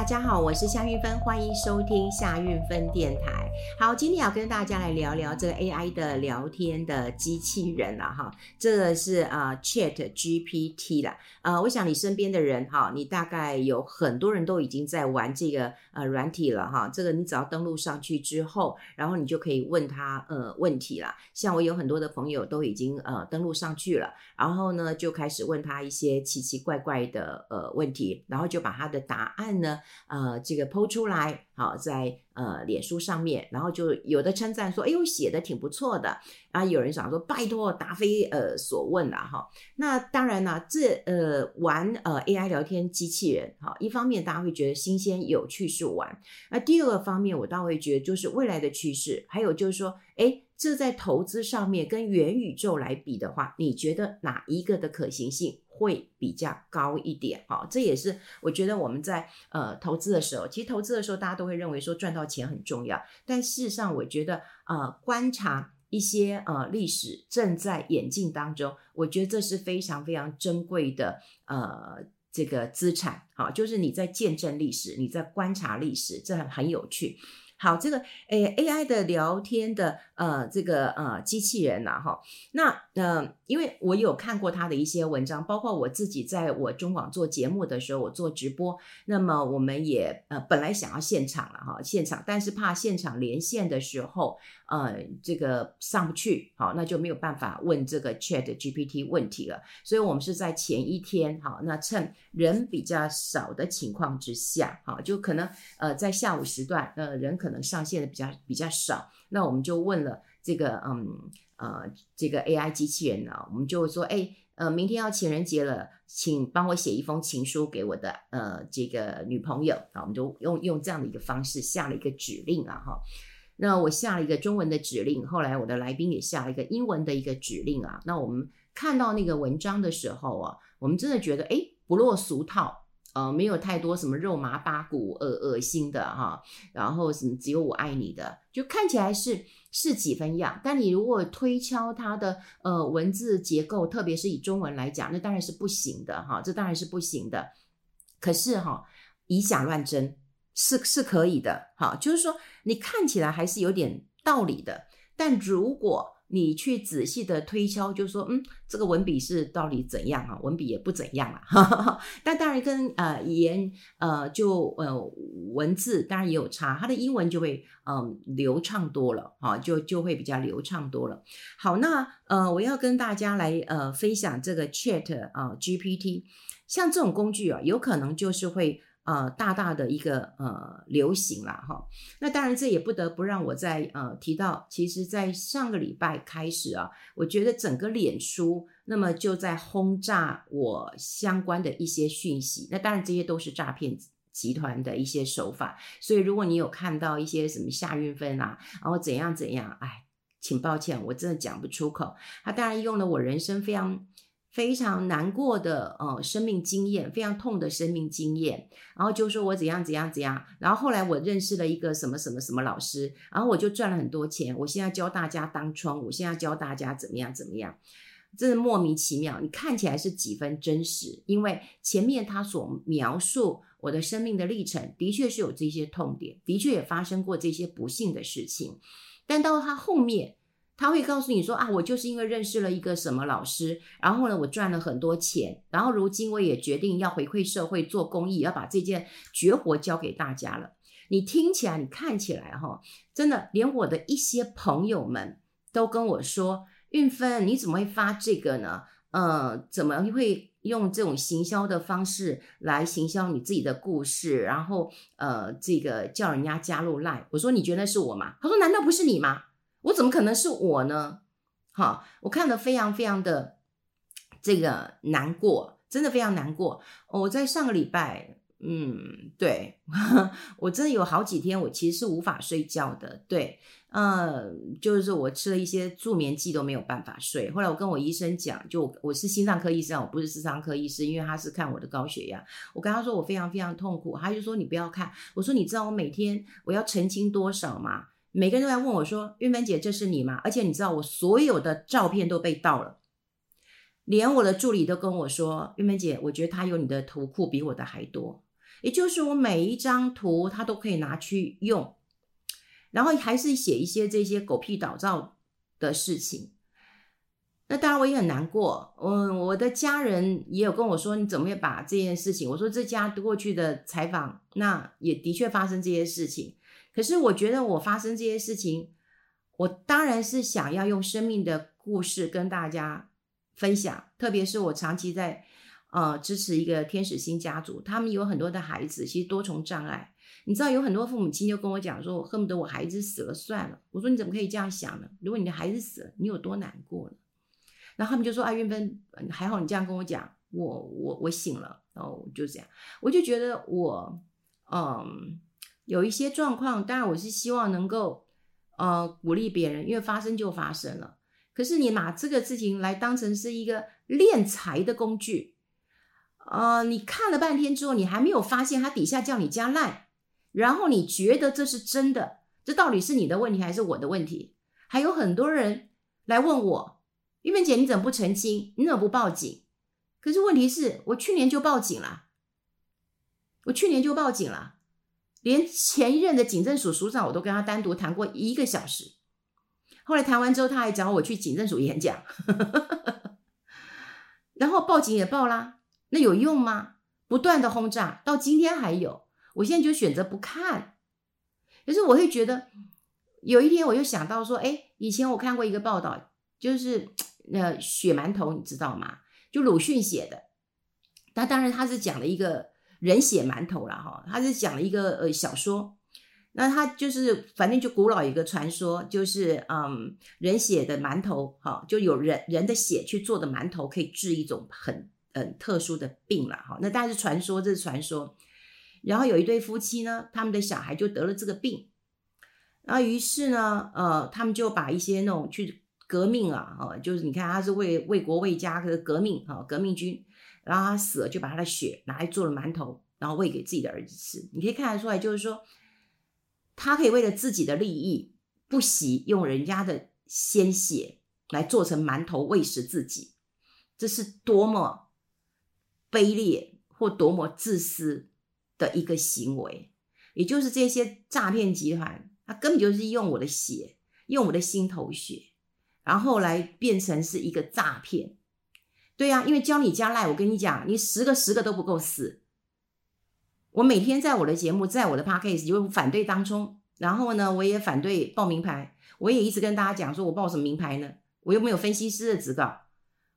大家好，我是夏韵芬，欢迎收听夏韵芬电台。好，今天要跟大家来聊聊这个 AI 的聊天的机器人了哈，这个是啊、Chat GPT 啦。呃，我想你身边的人哈，你大概有很多人都已经在玩这个呃软体了哈。这个你只要登录上去之后，然后你就可以问他呃问题了。像我有很多的朋友都已经呃登录上去了，然后呢就开始问他一些奇奇怪怪的呃问题，然后就把他的答案呢呃这个抛出来，好在。呃，脸书上面，然后就有的称赞说：“哎呦，写的挺不错的。”啊，有人想说：“拜托，答非呃所问了哈。”那当然呢，这呃玩呃 AI 聊天机器人哈，一方面大家会觉得新鲜有趣是玩，那第二个方面我倒会觉得就是未来的趋势，还有就是说，哎，这在投资上面跟元宇宙来比的话，你觉得哪一个的可行性？会比较高一点，哈，这也是我觉得我们在呃投资的时候，其实投资的时候大家都会认为说赚到钱很重要，但事实上我觉得呃观察一些呃历史正在演进当中，我觉得这是非常非常珍贵的呃这个资产，好，就是你在见证历史，你在观察历史，这很很有趣。好，这个诶 AI 的聊天的呃这个呃机器人呐、啊、哈，那呃因为我有看过他的一些文章，包括我自己在我中广做节目的时候，我做直播，那么我们也呃本来想要现场了哈，现场，但是怕现场连线的时候呃这个上不去，好，那就没有办法问这个 Chat GPT 问题了，所以我们是在前一天好，那趁人比较少的情况之下，好，就可能呃在下午时段呃人可。可能上线的比较比较少，那我们就问了这个嗯呃这个 AI 机器人呢，我们就说哎呃明天要情人节了，请帮我写一封情书给我的呃这个女朋友。啊，我们就用用这样的一个方式下了一个指令啊哈，那我下了一个中文的指令，后来我的来宾也下了一个英文的一个指令啊，那我们看到那个文章的时候啊，我们真的觉得哎不落俗套。呃，没有太多什么肉麻八股、恶恶心的哈，然后什么只有我爱你的，就看起来是是几分样。但你如果推敲它的呃文字结构，特别是以中文来讲，那当然是不行的哈，这当然是不行的。可是哈，以假乱真是是可以的哈，就是说你看起来还是有点道理的，但如果你去仔细的推敲，就说，嗯，这个文笔是到底怎样啊？文笔也不怎样啊，但当然跟呃语言呃就呃文字当然也有差，它的英文就会嗯、流畅多了啊，就就会比较流畅多了。好，那呃我要跟大家来呃分享这个 Chat 啊、GPT，像这种工具啊，有可能就是会。呃，大大的一个呃流行了哈，那当然这也不得不让我在呃提到，其实，在上个礼拜开始啊，我觉得整个脸书那么就在轰炸我相关的一些讯息，那当然这些都是诈骗集团的一些手法，所以如果你有看到一些什么夏运芬啊，然后怎样怎样，哎，请抱歉，我真的讲不出口。他当然用了我人生非常。非常难过的呃生命经验，非常痛的生命经验，然后就说我怎样怎样怎样，然后后来我认识了一个什么什么什么老师，然后我就赚了很多钱，我现在教大家当窗，我现在教大家怎么样怎么样，真的莫名其妙。你看起来是几分真实，因为前面他所描述我的生命的历程，的确是有这些痛点，的确也发生过这些不幸的事情，但到他后面。他会告诉你说啊，我就是因为认识了一个什么老师，然后呢，我赚了很多钱，然后如今我也决定要回馈社会做公益，要把这件绝活教给大家了。你听起来，你看起来哈，真的，连我的一些朋友们都跟我说，韵芬，你怎么会发这个呢？呃，怎么会用这种行销的方式来行销你自己的故事？然后呃，这个叫人家加入 Line。我说，你觉得是我吗？他说，难道不是你吗？我怎么可能是我呢？哈，我看得非常非常的这个难过，真的非常难过。我在上个礼拜，嗯，对，我真的有好几天，我其实是无法睡觉的。对，呃，就是我吃了一些助眠剂都没有办法睡。后来我跟我医生讲，就我是心脏科医生，我不是咨商科医师，因为他是看我的高血压。我跟他说我非常非常痛苦，他就说你不要看。我说你知道我每天我要澄清多少吗？每个人都在问我说：“韵芬姐，这是你吗？”而且你知道，我所有的照片都被盗了，连我的助理都跟我说：“玉梅姐，我觉得他有你的图库比我的还多。”也就是我每一张图他都可以拿去用，然后还是写一些这些狗屁倒灶的事情。那当然我也很难过，嗯，我的家人也有跟我说，你怎么会把这件事情？我说这家过去的采访，那也的确发生这些事情。可是我觉得我发生这些事情，我当然是想要用生命的故事跟大家分享，特别是我长期在呃支持一个天使星家族，他们有很多的孩子，其实多重障碍。你知道有很多父母亲就跟我讲说，我恨不得我孩子死了算了。我说你怎么可以这样想呢？如果你的孩子死了，你有多难过呢？然后他们就说：“啊，韵芬，还好你这样跟我讲，我我我醒了。”然后就这样，我就觉得我嗯有一些状况，当然我是希望能够呃鼓励别人，因为发生就发生了。可是你拿这个事情来当成是一个敛财的工具，呃，你看了半天之后，你还没有发现他底下叫你加赖，然后你觉得这是真的，这到底是你的问题还是我的问题？还有很多人来问我。韵芬姐，你怎么不澄清？你怎么不报警？可是问题是我去年就报警了，我去年就报警了，连前一任的警政署署长我都跟他单独谈过一个小时。后来谈完之后，他还找我去警政署演讲，然后报警也报啦，那有用吗？不断的轰炸，到今天还有。我现在就选择不看。可是我会觉得，有一天我又想到说，哎，以前我看过一个报道，就是。那血馒头你知道吗？就鲁迅写的，那当然他是讲了一个人血馒头了哈，他是讲了一个呃小说，那他就是反正就古老一个传说，就是嗯人血的馒头哈，就有人人的血去做的馒头可以治一种很很特殊的病了哈，那但是传说，这是传说。然后有一对夫妻呢，他们的小孩就得了这个病，然后于是呢，呃，他们就把一些那种去。革命啊，哦，就是你看他是为为国为家的革命啊，革命军，然后他死了就把他的血拿来做了馒头，然后喂给自己的儿子吃。你可以看得出来，就是说他可以为了自己的利益，不惜用人家的鲜血来做成馒头喂食自己，这是多么卑劣或多么自私的一个行为。也就是这些诈骗集团，他根本就是用我的血，用我的心头血。然后来变成是一个诈骗，对呀、因为教你加赖，我跟你讲，你十个十个都不够死。我每天在我的节目，在我的 podcast 就反对当中，然后呢，我也反对报名牌，我也一直跟大家讲，说我报什么名牌呢？我又没有分析师的执照，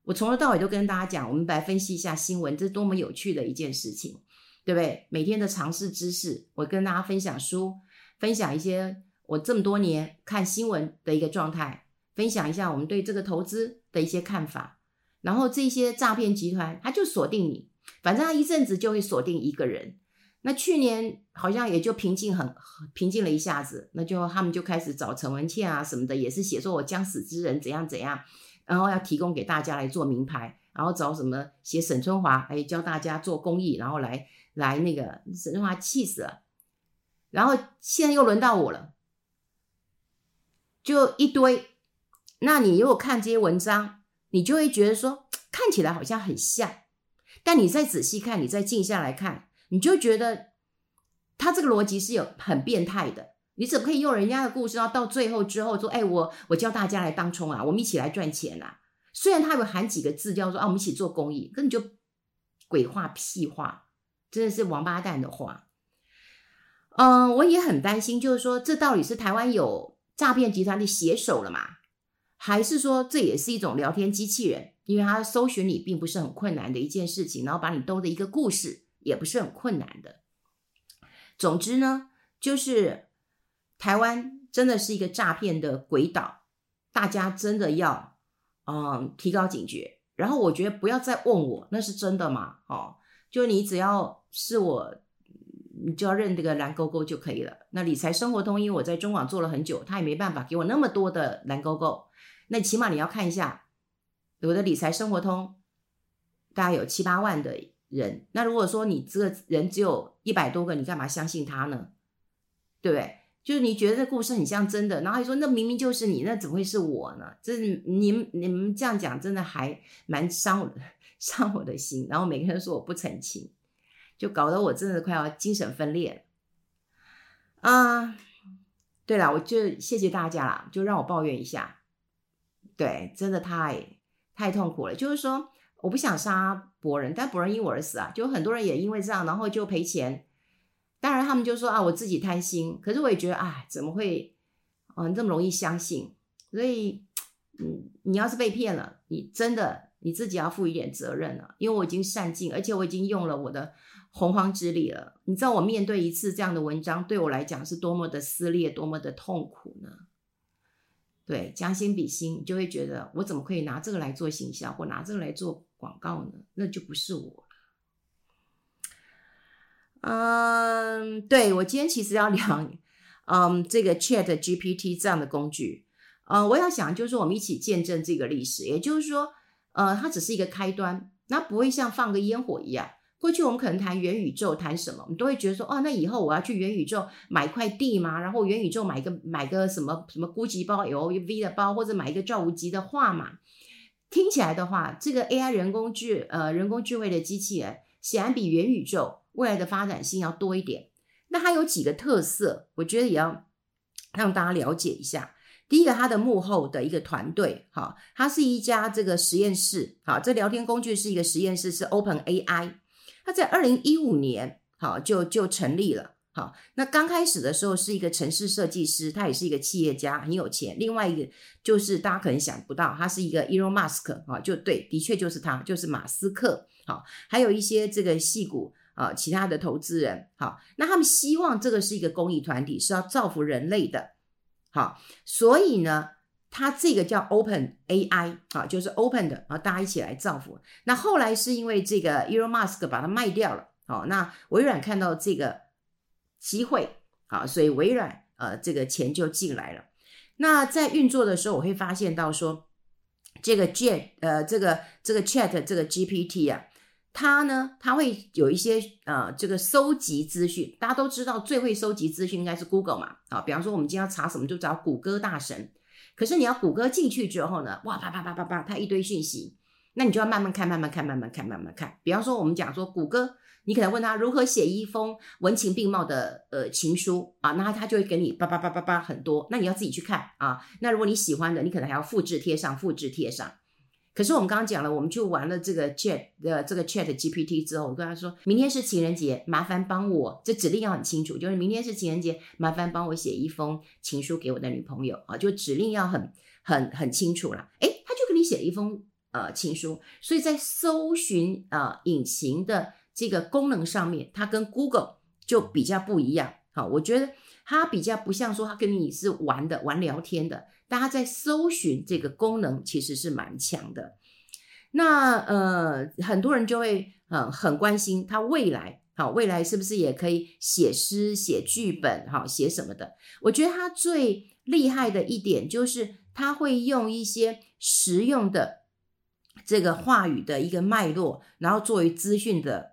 我从头到尾都跟大家讲，我们来分析一下新闻，这是多么有趣的一件事情，对不对？每天的常识知识，我跟大家分享书，分享一些我这么多年看新闻的一个状态。分享一下我们对这个投资的一些看法，然后这些诈骗集团他就锁定你，反正他一阵子就会锁定一个人。那去年好像也就平静很，平静了一下子，那就他们就开始找陈文茜啊什么的，也是写说我将死之人怎样怎样，然后要提供给大家来做名牌，然后找什么写沈春华，哎教大家做公益，然后来来那个沈春华气死了，然后现在又轮到我了，就一堆。那你如果看这些文章，你就会觉得说看起来好像很像，但你再仔细看，你再静下来看，你就觉得他这个逻辑是有很变态的。你怎么可以用人家的故事，然后到最后之后说，哎，我我教大家来当冲啊，我们一起来赚钱啊？虽然他有喊几个字叫做啊，我们一起做公益，根本就鬼话屁话，真的是王八蛋的话。嗯，我也很担心，就是说这到底是台湾有诈骗集团的写手了嘛？还是说这也是一种聊天机器人，因为它搜寻你并不是很困难的一件事情，然后把你兜的一个故事也不是很困难的。总之呢，就是台湾真的是一个诈骗的鬼岛，大家真的要嗯提高警觉。然后我觉得不要再问我那是真的吗？哦，就你只要是我，你就要认这个蓝勾勾就可以了。那理财生活通，因为我在中广做了很久，他也没办法给我那么多的蓝勾勾。那起码你要看一下，我的理财生活通大概有七八万的人。那如果说你这个人只有一百多个，你干嘛相信他呢？对不对？就是你觉得这故事很像真的，然后你说那明明就是你，那怎么会是我呢？这你你们这样讲，真的还蛮伤我的 伤我的心。然后每个人说我不澄清，就搞得我真的快要精神分裂了。啊，对了，我就谢谢大家啦，就让我抱怨一下。对，真的太太痛苦了。就是说，我不想杀博人，但博人因我而死啊，就很多人也因为这样，然后就赔钱。当然，他们就说啊，我自己贪心。可是我也觉得，哎，怎么会，嗯、呃，这么容易相信？所以，嗯，你要是被骗了，你真的你自己要负一点责任了。因为我已经善尽，而且我已经用了我的洪荒之力了。你知道，我面对一次这样的文章，对我来讲是多么的撕裂，多么的痛苦呢？对，将心比心，你就会觉得，我怎么可以拿这个来做行销，或拿这个来做广告呢？那就不是我。嗯，对，我今天其实要聊，嗯，这个 Chat GPT 这样的工具，呃，我要想就是说我们一起见证这个历史，也就是说，呃，它只是一个开端，那不会像放个烟火一样。过去我们可能谈元宇宙，谈什么，我们都会觉得说，哦，那以后我要去元宇宙买块地嘛，然后元宇宙买个买个什么什么孤级包、LV 的包，或者买一个赵无极的画嘛。听起来的话，这个 AI 人工智呃人工智慧的机器人，显然比元宇宙。未来的发展性要多一点，那它有几个特色，我觉得也要让大家了解一下。第一个，它的幕后的一个团队，哈，它是一家这个实验室，好，这聊天工具是一个实验室，是 Open AI，它在二零一五年，好就就成立了，好，那刚开始的时候是一个城市设计师，他也是一个企业家，很有钱。另外一个就是大家可能想不到，他是一个 Elon Musk，啊，就对，的确就是他，就是马斯克，好，还有一些这个戏骨。啊，其他的投资人，好，那他们希望这个是一个公益团体，是要造福人类的，好，所以呢，它这个叫 Open AI，啊，就是 Open 的，啊，大家一起来造福。那后来是因为这个 Elon Musk 把它卖掉了，好，那微软看到这个机会，啊，所以微软呃这个钱就进来了。那在运作的时候，我会发现到说，这个 Jet 呃这个这个 Chat 这个 GPT 啊。它呢，它会有一些呃，这个收集资讯。大家都知道，最会收集资讯应该是 Google 嘛，啊，比方说我们今天要查什么，就找谷歌大神。可是你要谷歌进去之后呢，哇，啪啪啪啪啪，它一堆讯息，那你就要慢慢看，慢慢看，慢慢看，慢慢看。比方说，我们讲说谷歌，你可能问他如何写一封文情并茂的呃情书啊，那他就会给你叭叭叭叭叭很多，那你要自己去看啊。那如果你喜欢的，你可能还要复制贴上，复制贴上。可是我们刚刚讲了，我们就玩了这个 Chat 的这个 Chat GPT 之后，我跟他说，明天是情人节，麻烦帮我，这指令要很清楚，就是明天是情人节，麻烦帮我写一封情书给我的女朋友啊，就指令要很很很清楚了。诶，他就给你写了一封呃情书，所以在搜寻呃引擎的这个功能上面，它跟 Google 就比较不一样。好，我觉得它比较不像说它跟你是玩的玩聊天的。大家在搜寻这个功能其实是蛮强的，那呃很多人就会呃很关心他未来好，未来是不是也可以写诗、写剧本、好写什么的？我觉得他最厉害的一点就是他会用一些实用的这个话语的一个脉络，然后作为资讯的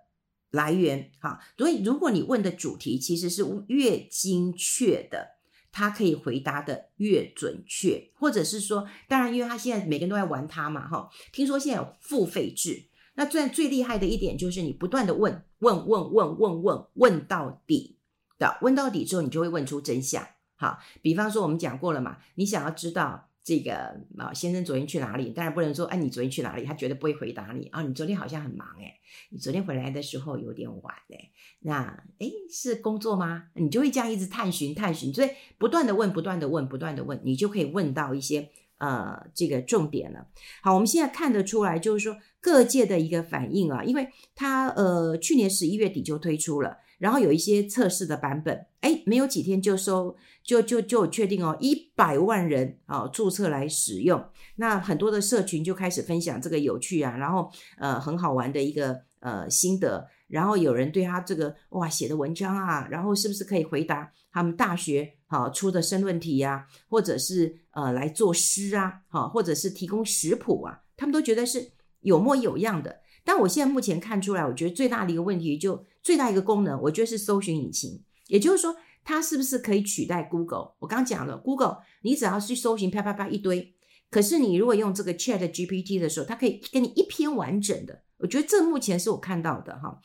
来源。好，所以如果你问的主题其实是越精确的。他可以回答的越准确，或者是说，当然，因为他现在每个人都在玩他嘛，哈。听说现在有付费制，那最最厉害的一点就是你不断的问，问，问，问，问，问，问到底的，问到底之后，你就会问出真相。好，比方说我们讲过了嘛，你想要知道。这个啊，先生昨天去哪里？当然不能说，哎，你昨天去哪里？他绝对不会回答你啊。你昨天好像很忙哎，你昨天回来的时候有点晚哎。那哎，是工作吗？你就会这样一直探寻探寻，所以不断的问，不断的问，不断的问，你就可以问到一些呃这个重点了。好，我们现在看得出来，就是说各界的一个反应啊，因为他呃去年十一月底就推出了。然后有一些测试的版本，哎，没有几天就收，就就就确定哦，一百万人啊注册来使用。那很多的社群就开始分享这个有趣啊，然后呃很好玩的一个呃心得。然后有人对他这个哇写的文章啊，然后是不是可以回答他们大学好出的申论题呀，或者是呃来作诗啊，好，或者是提供食谱啊，他们都觉得是有模有样的。但我现在目前看出来，我觉得最大的一个问题，就最大一个功能，我觉得是搜寻引擎。也就是说，它是不是可以取代 Google？我刚讲了，Google 你只要去搜寻，啪啪啪一堆。可是你如果用这个 Chat GPT 的时候，它可以给你一篇完整的，我觉得这目前是我看到的哈。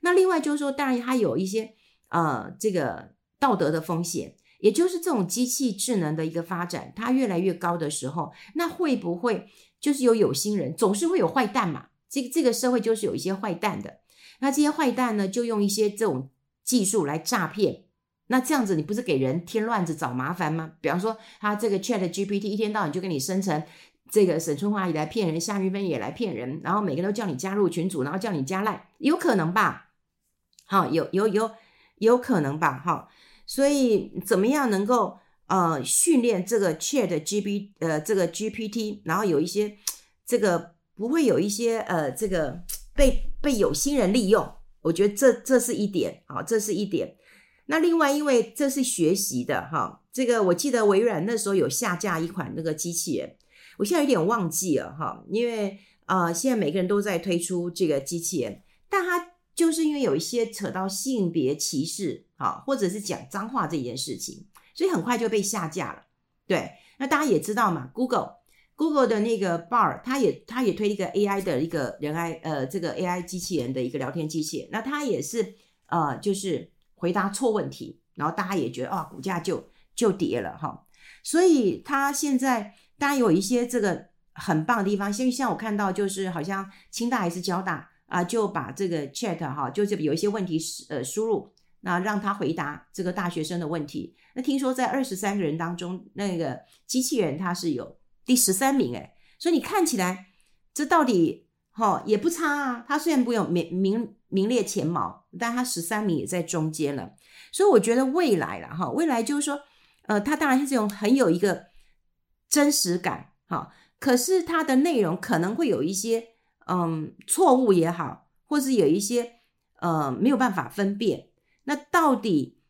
那另外就是说，当然它有一些呃这个道德的风险，也就是这种机器智能的一个发展，它越来越高的时候，那会不会就是有有心人，总是会有坏蛋嘛？这个这个社会就是有一些坏蛋的，那这些坏蛋呢，就用一些这种技术来诈骗。那这样子，你不是给人添乱子、找麻烦吗？比方说，他这个 Chat GPT 一天到晚就给你生成这个沈春华也来骗人，夏韵芬也来骗人，然后每个都叫你加入群组，然后叫你加赖，有可能吧？好，有有有有可能吧？哈，所以怎么样能够呃训练这个 Chat GPT 呃这个 GPT，然后有一些这个不会有一些呃这个被被有心人利用？我觉得这这是一点，好，这是一点。那另外，因为这是学习的哈，这个我记得微软那时候有下架一款那个机器人，我现在有点忘记了哈，因为啊、呃，现在每个人都在推出这个机器人，但它就是因为有一些扯到性别歧视啊，或者是讲脏话这件事情，所以很快就被下架了。对，那大家也知道嘛，Google Google 的那个 Bard，它也它也推一个 AI 的一个人 I 呃这个 AI 机器人的一个聊天机器人，那它也是呃就是。回答错问题，然后大家也觉得啊、哦，股价就就跌了哈。所以他现在当然有一些这个很棒的地方，像像我看到就是好像清大还是交大啊，就把这个 chat 哈，就是有一些问题呃输入，那让他回答这个大学生的问题。那听说在二十三个人当中，那个机器人他是有第十三名诶，所以你看起来这到底哈也不差啊。他虽然不用名名。名列前茅，但他十三名也在中间了，所以我觉得未来了哈，未来就是说，呃，它当然是这种很有一个真实感哈，可是它的内容可能会有一些嗯错误也好，或是有一些呃没有办法分辨，那到底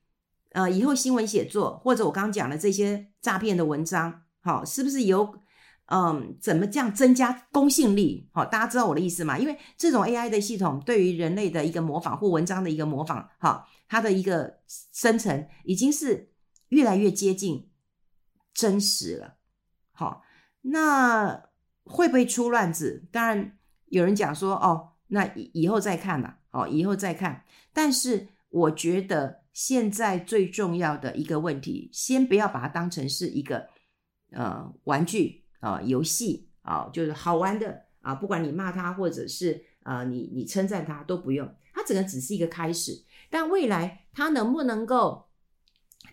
呃以后新闻写作或者我刚刚讲的这些诈骗的文章，好，是不是有？嗯，怎么这样增加公信力？好，大家知道我的意思吗？因为这种 AI 的系统对于人类的一个模仿或文章的一个模仿，哈，它的一个生成已经是越来越接近真实了。好，那会不会出乱子？当然有人讲说，哦，那以后再看了，哦，以后再看。但是我觉得现在最重要的一个问题，先不要把它当成是一个呃玩具。啊，游戏啊，就是好玩的啊，不管你骂他或者是啊，你你称赞他都不用，它整个只是一个开始。但未来它能不能够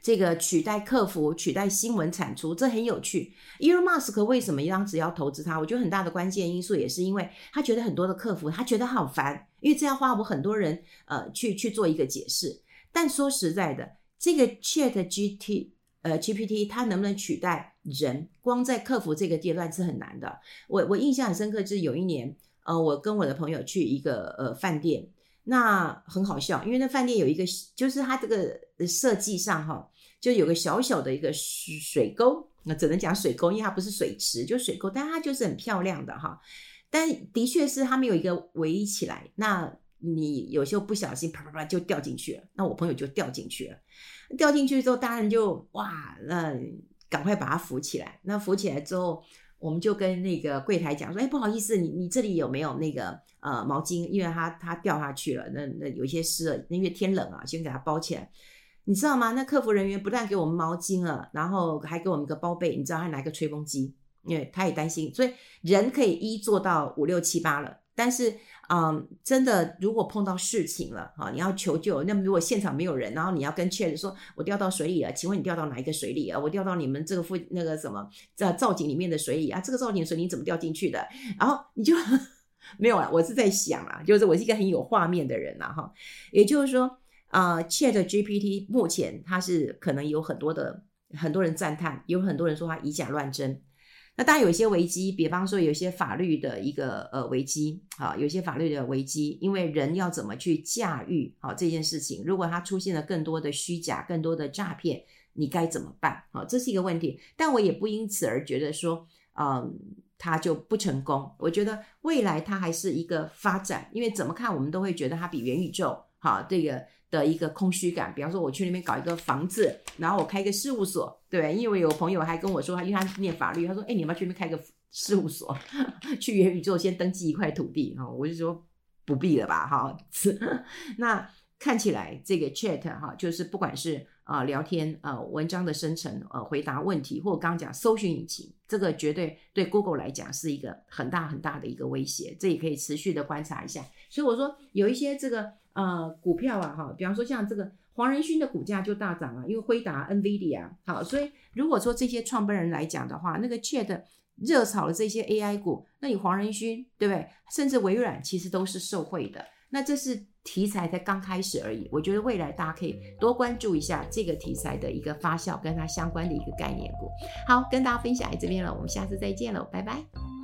这个取代客服、取代新闻产出，这很有趣。Elon Musk 为什么当时要投资他？我觉得很大的关键因素也是因为他觉得很多的客服他觉得好烦，因为这要花我很多人呃去去做一个解释。但说实在的，这个 Chat G T 呃 GPT 它能不能取代？人光在客服这个阶段是很难的。我我印象很深刻，就是有一年，呃，我跟我的朋友去一个呃饭店，那很好笑，因为那饭店有一个，就是它这个设计上哈，就有个小小的一个水沟，那只能讲水沟，因为它不是水池，就水沟，但它就是很漂亮的哈。但的确是它没有一个围起来，那你有时候不小心啪啪啪就掉进去了，那我朋友就掉进去了，掉进去之后，大人就哇，那。赶快把它扶起来。那扶起来之后，我们就跟那个柜台讲说：“哎，不好意思，你你这里有没有那个呃毛巾？因为它它掉下去了，那那有些湿了。因为天冷啊，先给它包起来。你知道吗？那客服人员不但给我们毛巾了，然后还给我们个包被。你知道还拿个吹风机，因为他也担心。所以人可以一做到五六七八了，但是。嗯，真的，如果碰到事情了，哈，你要求救，那么如果现场没有人，然后你要跟 Chat 说，我掉到水里了，请问你掉到哪一个水里啊？我掉到你们这个附那个什么在造景里面的水里啊？这个造景水你怎么掉进去的？然后你就 没有啊，我是在想啊，就是我是一个很有画面的人呐，哈，也就是说啊，呃，Chat GPT 目前它是可能有很多的很多人赞叹，有很多人说它以假乱真。那当然有一些危机，比方说有一些法律的一个呃危机，啊，有些法律的危机，因为人要怎么去驾驭好这件事情，如果它出现了更多的虚假、更多的诈骗，你该怎么办？好，这是一个问题。但我也不因此而觉得说，嗯，它就不成功。我觉得未来它还是一个发展，因为怎么看我们都会觉得它比元宇宙好这个。的一个空虚感，比方说我去那边搞一个房子，然后我开一个事务所，对，因为有朋友还跟我说，因为他念法律，他说，哎，你要去那边开个事务所，去元宇宙先登记一块土地哈？我就说不必了吧？哈，那看起来这个 Chat 哈，就是不管是啊聊天呃文章的生成呃回答问题，或者刚刚讲搜寻引擎，这个绝对对 Google 来讲是一个很大很大的一个威胁，这也可以持续的观察一下。所以我说有一些这个呃股票啊哈，比方说像这个黄仁勋的股价就大涨了，因为辉达、NVIDIA 好，所以如果说这些创办人来讲的话，那个 Chat。热炒的这些 AI 股，那你黄仁勋对不对？甚至微软其实都是受惠的。那这是题材才刚开始而已。我觉得未来大家可以多关注一下这个题材的一个发酵，跟它相关的一个概念股。好，跟大家分享在这边了，我们下次再见喽，拜拜。